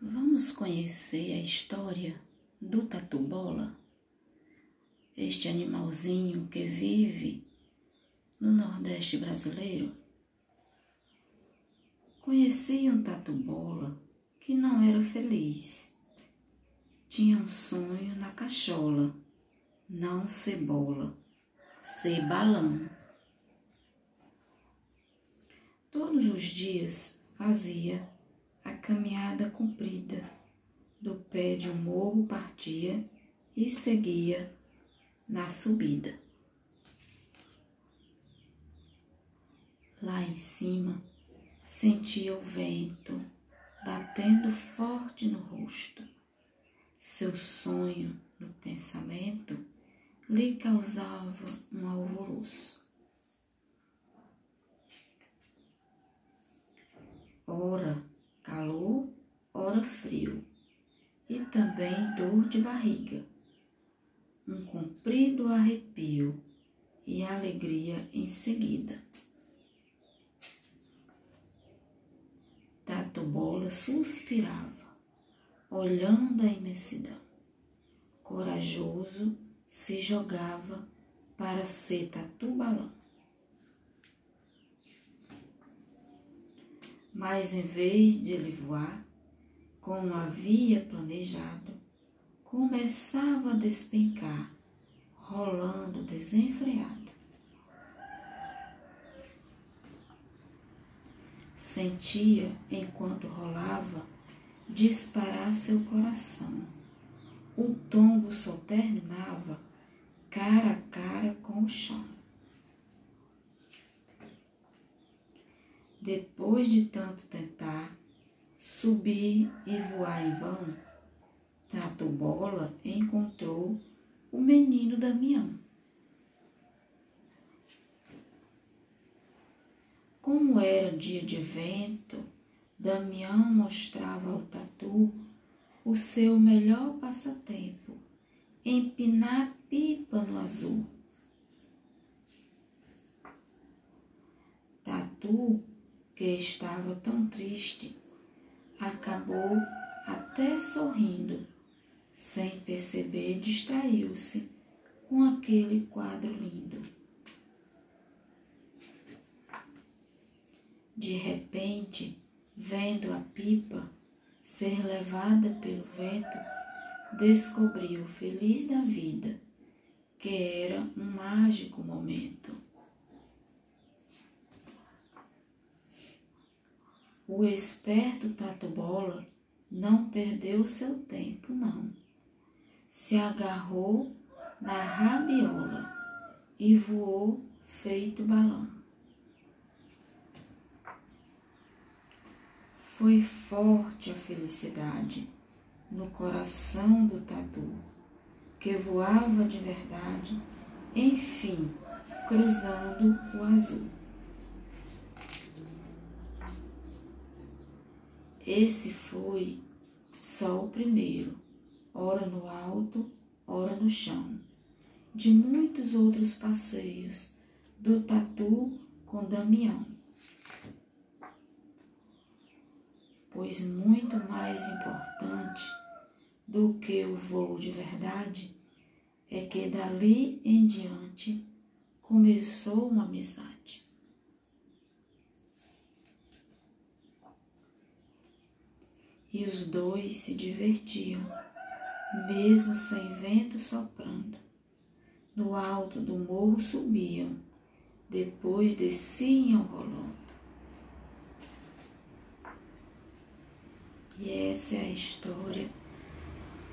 Vamos conhecer a história do tatu-bola? Este animalzinho que vive no Nordeste brasileiro? Conheci um tatu-bola que não era feliz. Tinha um sonho na cachola, não cebola, ser balão. Todos os dias fazia a caminhada comprida, do pé de um morro partia e seguia na subida. Lá em cima, sentia o vento batendo forte no rosto. Seu sonho no pensamento lhe causava um alvoroço. Ora, calor, ora frio, e também dor de barriga, um comprido arrepio e alegria em seguida. Tato Bola suspirava, olhando a imensidão. Corajoso se jogava para ser tatu balão. Mas em vez de ele voar, como havia planejado, começava a despencar, rolando desenfreado. Sentia, enquanto rolava, disparar seu coração. O tombo só terminava cara a cara com o chão. Depois de tanto tentar, subir e voar em vão, Tato Bola encontrou o menino Damião. Como era dia de evento, Damião mostrava ao Tatu o seu melhor passatempo, empinar pipa no azul. Tatu que estava tão triste, acabou até sorrindo, sem perceber, distraiu-se com aquele quadro lindo. De repente, vendo a pipa ser levada pelo vento, descobriu, feliz da vida, que era um mágico momento. O esperto Tato Bola não perdeu seu tempo, não. Se agarrou na rabiola e voou feito balão. Foi forte a felicidade no coração do tatu, que voava de verdade, enfim, cruzando o azul. Esse foi só o primeiro, ora no alto, ora no chão, de muitos outros passeios do Tatu com Damião. Pois muito mais importante do que o voo de verdade é que dali em diante começou uma amizade. E os dois se divertiam, mesmo sem vento soprando. No alto do morro subiam, depois desciam rolando. E essa é a história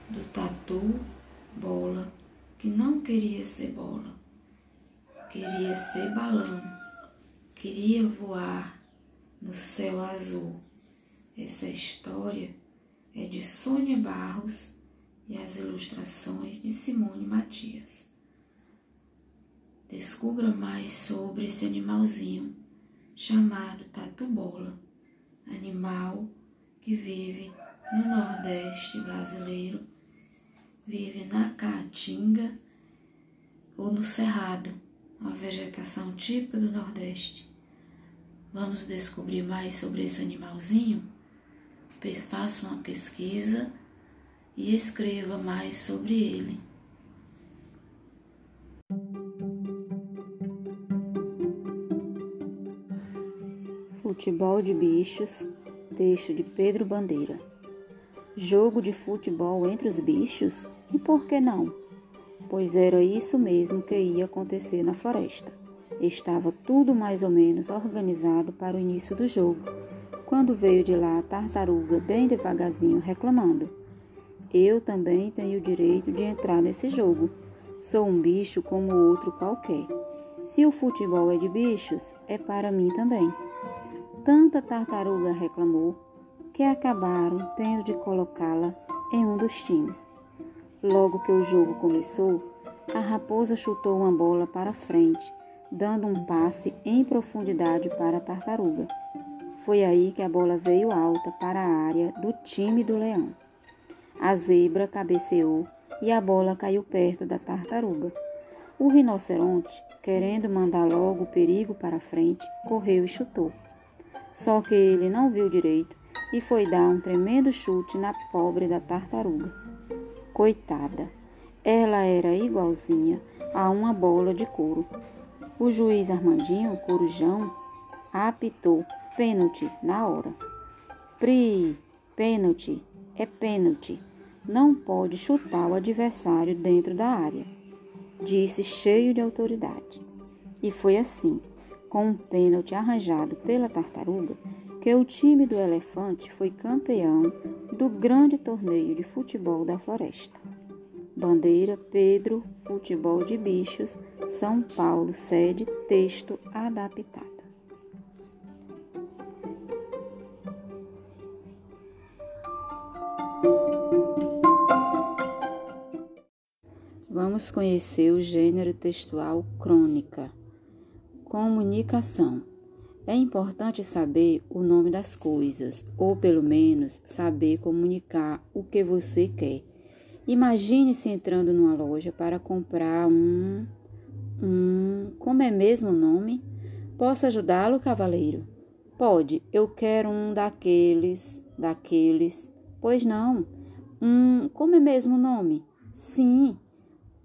do tatu bola que não queria ser bola, queria ser balão, queria voar no céu azul essa história é de Sônia Barros e as ilustrações de Simone Matias. Descubra mais sobre esse animalzinho chamado tatu-bola, animal que vive no Nordeste brasileiro, vive na Caatinga ou no Cerrado, uma vegetação típica do Nordeste. Vamos descobrir mais sobre esse animalzinho? Faça uma pesquisa e escreva mais sobre ele. Futebol de bichos, texto de Pedro Bandeira. Jogo de futebol entre os bichos? E por que não? Pois era isso mesmo que ia acontecer na floresta. Estava tudo mais ou menos organizado para o início do jogo, quando veio de lá a tartaruga bem devagarzinho reclamando: Eu também tenho o direito de entrar nesse jogo. Sou um bicho como outro qualquer. Se o futebol é de bichos, é para mim também. Tanta tartaruga reclamou que acabaram tendo de colocá-la em um dos times. Logo que o jogo começou, a raposa chutou uma bola para frente dando um passe em profundidade para a tartaruga. Foi aí que a bola veio alta para a área do time do leão. A zebra cabeceou e a bola caiu perto da tartaruga. O rinoceronte, querendo mandar logo o perigo para frente, correu e chutou. Só que ele não viu direito e foi dar um tremendo chute na pobre da tartaruga. Coitada, ela era igualzinha a uma bola de couro. O juiz Armandinho Corujão apitou pênalti na hora. Pri, pênalti, é pênalti. Não pode chutar o adversário dentro da área, disse cheio de autoridade. E foi assim, com um pênalti arranjado pela tartaruga, que o time do elefante foi campeão do grande torneio de futebol da floresta. Bandeira Pedro, Futebol de Bichos, São Paulo, sede, texto adaptado. Vamos conhecer o gênero textual crônica. Comunicação. É importante saber o nome das coisas, ou pelo menos saber comunicar o que você quer Imagine-se entrando numa loja para comprar um. um. Como é mesmo o nome? Posso ajudá-lo, cavaleiro? Pode, eu quero um daqueles. daqueles. Pois não. Um. Como é mesmo o nome? Sim.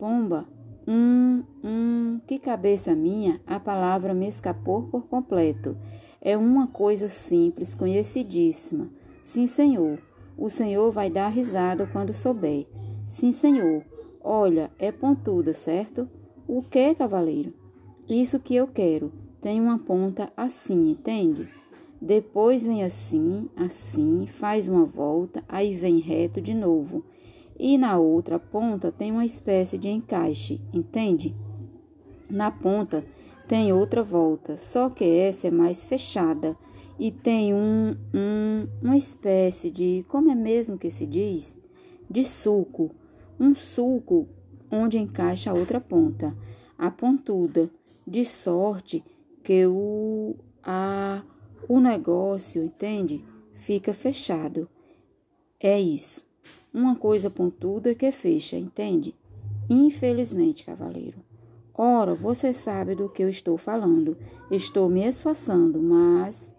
Pomba. Hum, hum, que cabeça minha, a palavra me escapou por completo. É uma coisa simples, conhecidíssima. Sim, senhor. O senhor vai dar risada quando souber. Sim, senhor. Olha, é pontuda, certo? O que, cavaleiro? Isso que eu quero. Tem uma ponta assim, entende? Depois vem assim, assim, faz uma volta, aí vem reto de novo. E na outra ponta tem uma espécie de encaixe, entende? Na ponta tem outra volta, só que essa é mais fechada e tem um, um uma espécie de, como é mesmo que se diz? De suco um sulco onde encaixa a outra ponta, a pontuda, de sorte que o, a, o negócio, entende? Fica fechado. É isso. Uma coisa pontuda que fecha, entende? Infelizmente, cavaleiro. Ora, você sabe do que eu estou falando. Estou me esforçando, mas.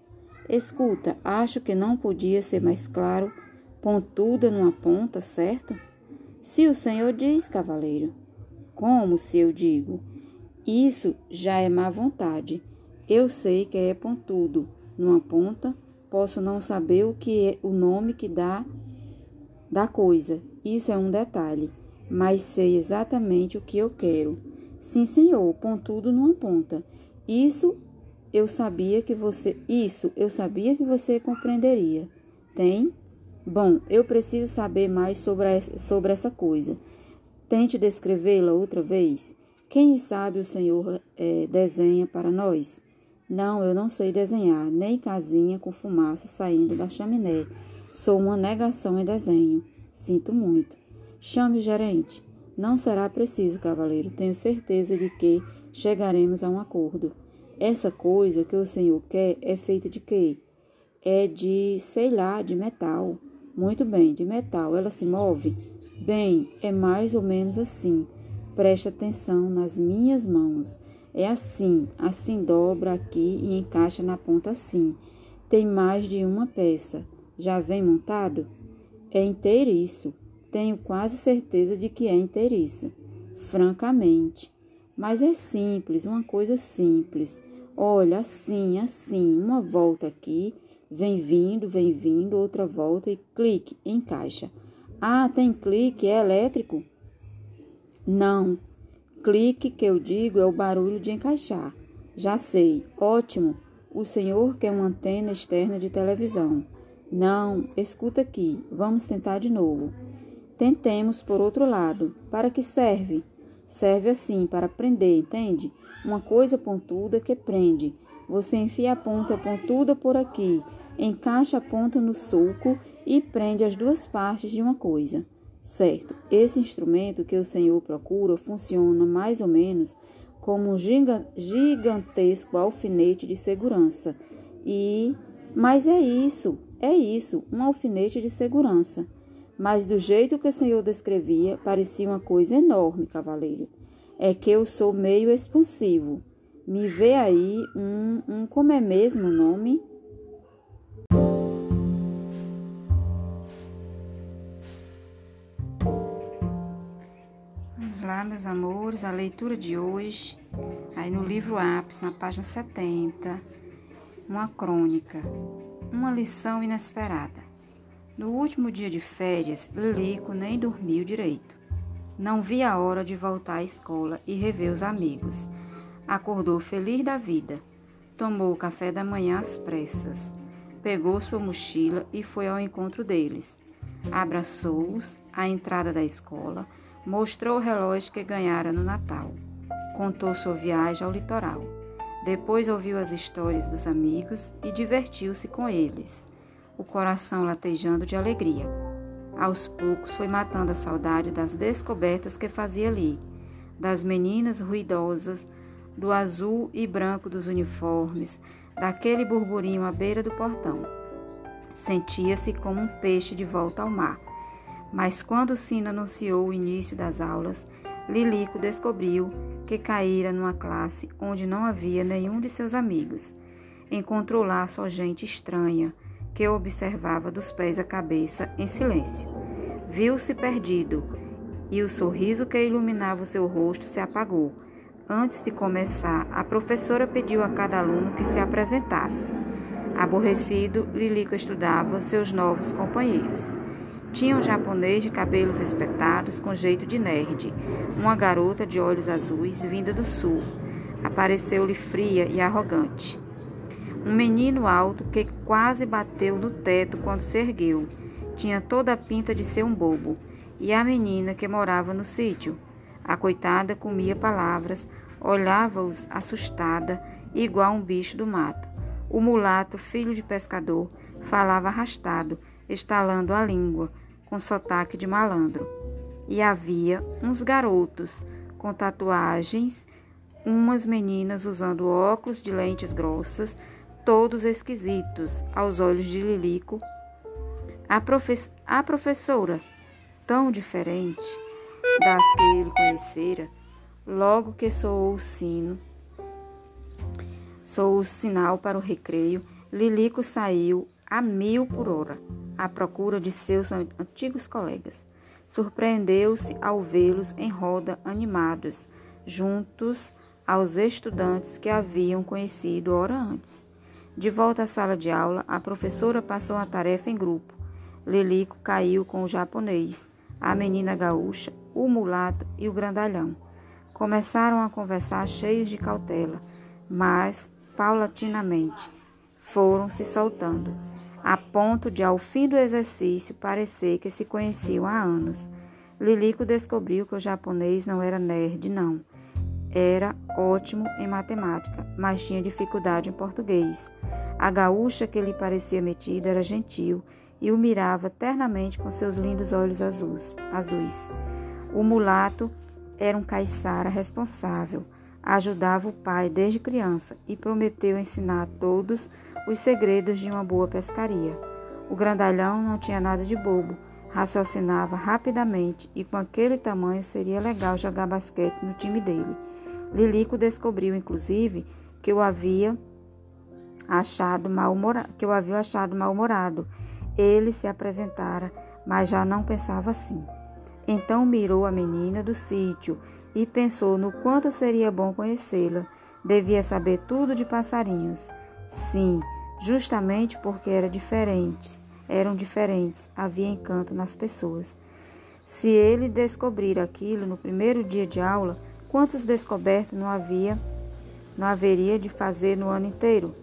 Escuta, acho que não podia ser mais claro. Pontuda numa ponta, certo? Se o Senhor diz, cavaleiro, como se eu digo? Isso já é má vontade. Eu sei que é pontudo. Numa ponta, posso não saber o que é o nome que dá da coisa. Isso é um detalhe, mas sei exatamente o que eu quero. Sim, senhor, pontudo numa ponta. Isso eu sabia que você, isso eu sabia que você compreenderia. Tem Bom, eu preciso saber mais sobre, essa, sobre essa coisa. Tente descrevê-la outra vez. Quem sabe o senhor é, desenha para nós? Não, eu não sei desenhar, nem casinha com fumaça saindo da chaminé. Sou uma negação em desenho. Sinto muito. Chame o gerente. Não será preciso, cavaleiro. Tenho certeza de que chegaremos a um acordo. Essa coisa que o senhor quer é feita de quê? É de, sei lá, de metal. Muito bem, de metal. Ela se move? Bem, é mais ou menos assim. Preste atenção nas minhas mãos. É assim, assim dobra aqui e encaixa na ponta assim. Tem mais de uma peça. Já vem montado? É inteiriço. Tenho quase certeza de que é inteiriço. Francamente. Mas é simples, uma coisa simples. Olha, assim, assim, uma volta aqui, vem vindo, vem vindo, outra volta e clique, encaixa. Ah, tem clique, é elétrico? Não. Clique que eu digo é o barulho de encaixar. Já sei. Ótimo. O senhor quer uma antena externa de televisão. Não, escuta aqui. Vamos tentar de novo. Tentemos por outro lado. Para que serve? Serve assim, para prender, entende? Uma coisa pontuda que prende. Você enfia a ponta pontuda por aqui, encaixa a ponta no sulco e prende as duas partes de uma coisa. Certo, esse instrumento que o Senhor procura funciona mais ou menos como um gigantesco alfinete de segurança. E. Mas é isso, é isso, um alfinete de segurança. Mas do jeito que o Senhor descrevia, parecia uma coisa enorme, cavaleiro. É que eu sou meio expansivo. Me vê aí um, um como é mesmo o nome? Olá, meus amores, a leitura de hoje, aí no livro Ápice, na página 70, uma crônica, uma lição inesperada. No último dia de férias, Lilico nem dormiu direito. Não via a hora de voltar à escola e rever os amigos. Acordou feliz da vida. Tomou o café da manhã às pressas. Pegou sua mochila e foi ao encontro deles. Abraçou-os à entrada da escola Mostrou o relógio que ganhara no Natal. Contou sua viagem ao litoral. Depois ouviu as histórias dos amigos e divertiu-se com eles, o coração latejando de alegria. Aos poucos foi matando a saudade das descobertas que fazia ali, das meninas ruidosas, do azul e branco dos uniformes, daquele burburinho à beira do portão. Sentia-se como um peixe de volta ao mar mas quando o sino anunciou o início das aulas, Lilico descobriu que caíra numa classe onde não havia nenhum de seus amigos. Encontrou lá só gente estranha, que o observava dos pés à cabeça em silêncio. Viu-se perdido e o sorriso que iluminava o seu rosto se apagou. Antes de começar, a professora pediu a cada aluno que se apresentasse. Aborrecido, Lilico estudava seus novos companheiros. Tinha um japonês de cabelos espetados com jeito de nerd, uma garota de olhos azuis vinda do sul. Apareceu-lhe fria e arrogante. Um menino alto que quase bateu no teto quando se ergueu. Tinha toda a pinta de ser um bobo. E a menina que morava no sítio. A coitada comia palavras, olhava-os assustada, igual um bicho do mato. O mulato, filho de pescador, falava arrastado, estalando a língua, com sotaque de malandro. E havia uns garotos com tatuagens, umas meninas usando óculos de lentes grossas, todos esquisitos aos olhos de Lilico. A, profe a professora, tão diferente das que ele conhecera, logo que soou o sino, soou o sinal para o recreio, Lilico saiu a mil por hora à procura de seus antigos colegas. Surpreendeu-se ao vê-los em roda animados, juntos aos estudantes que haviam conhecido hora antes. De volta à sala de aula, a professora passou a tarefa em grupo. Lilico caiu com o japonês, a menina gaúcha, o mulato e o grandalhão. Começaram a conversar cheios de cautela, mas, paulatinamente, foram se soltando a ponto de, ao fim do exercício, parecer que se conheciam há anos. Lilico descobriu que o japonês não era nerd, não. Era ótimo em matemática, mas tinha dificuldade em português. A gaúcha que lhe parecia metida era gentil e o mirava ternamente com seus lindos olhos azuis. azuis. O mulato era um caiçara responsável, ajudava o pai desde criança e prometeu ensinar a todos os segredos de uma boa pescaria. O grandalhão não tinha nada de bobo, raciocinava rapidamente e com aquele tamanho seria legal jogar basquete no time dele. Lilico descobriu, inclusive, que eu havia achado mal-humorado, que eu havia achado mal-humorado ele se apresentara, mas já não pensava assim. Então mirou a menina do sítio e pensou no quanto seria bom conhecê-la. Devia saber tudo de passarinhos. Sim, justamente porque era diferente, eram diferentes, havia encanto nas pessoas. Se ele descobrir aquilo no primeiro dia de aula, quantas descobertas não havia, não haveria de fazer no ano inteiro?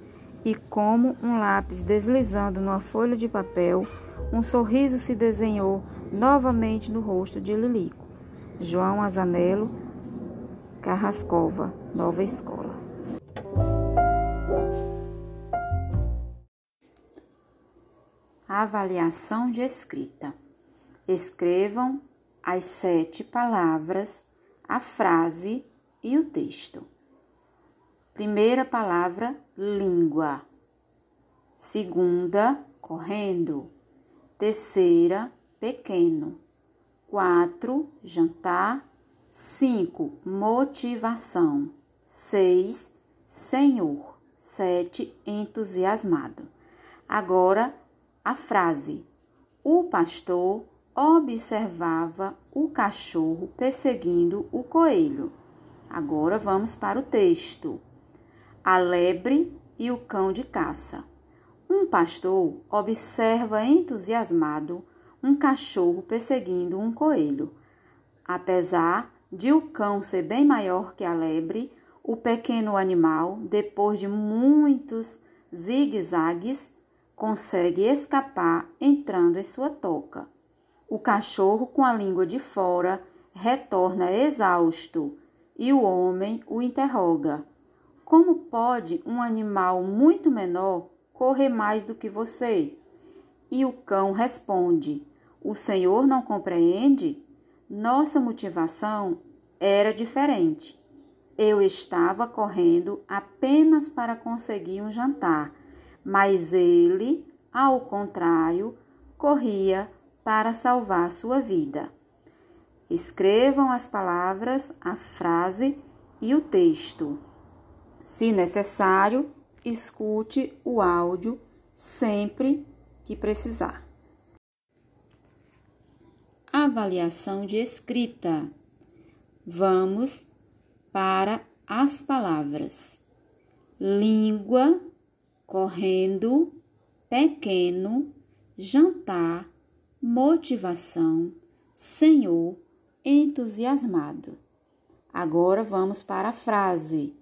E como um lápis deslizando numa folha de papel, um sorriso se desenhou novamente no rosto de Lilico. João Azanello Carrascova, Nova Escola. Avaliação de escrita. Escrevam as sete palavras, a frase e o texto. Primeira palavra, língua. Segunda, correndo. Terceira, pequeno. Quatro, jantar. Cinco, motivação. Seis, Senhor. Sete, entusiasmado. Agora, a frase: O pastor observava o cachorro perseguindo o coelho. Agora vamos para o texto. A lebre e o cão de caça. Um pastor observa entusiasmado um cachorro perseguindo um coelho. Apesar de o cão ser bem maior que a lebre, o pequeno animal, depois de muitos zigue-zagues, consegue escapar entrando em sua toca. O cachorro, com a língua de fora, retorna exausto e o homem o interroga: Como pode um animal muito menor correr mais do que você? E o cão responde: O senhor não compreende? Nossa motivação era diferente. Eu estava correndo apenas para conseguir um jantar, mas ele, ao contrário, corria para salvar sua vida. Escrevam as palavras, a frase e o texto. Se necessário, escute o áudio sempre que precisar. Avaliação de escrita. Vamos para as palavras: língua, correndo, pequeno, jantar, motivação, Senhor, entusiasmado. Agora vamos para a frase: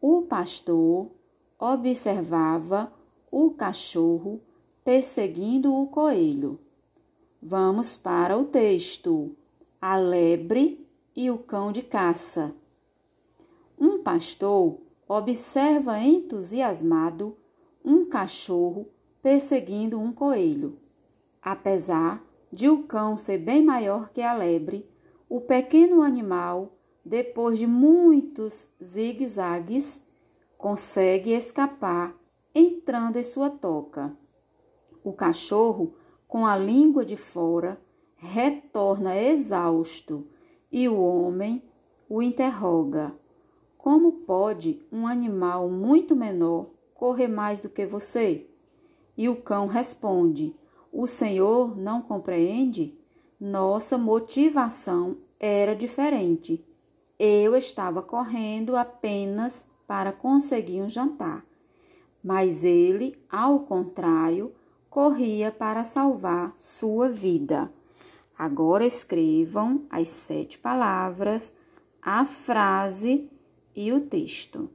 O pastor observava o cachorro perseguindo o coelho. Vamos para o texto: A lebre e o cão de caça. Um pastor observa entusiasmado cachorro perseguindo um coelho. Apesar de o cão ser bem maior que a lebre, o pequeno animal, depois de muitos zigue-zagues, consegue escapar entrando em sua toca. O cachorro, com a língua de fora, retorna exausto e o homem o interroga: Como pode um animal muito menor correr mais do que você? E o cão responde: O Senhor não compreende? Nossa motivação era diferente. Eu estava correndo apenas para conseguir um jantar, mas ele, ao contrário, corria para salvar sua vida. Agora escrevam as sete palavras, a frase e o texto.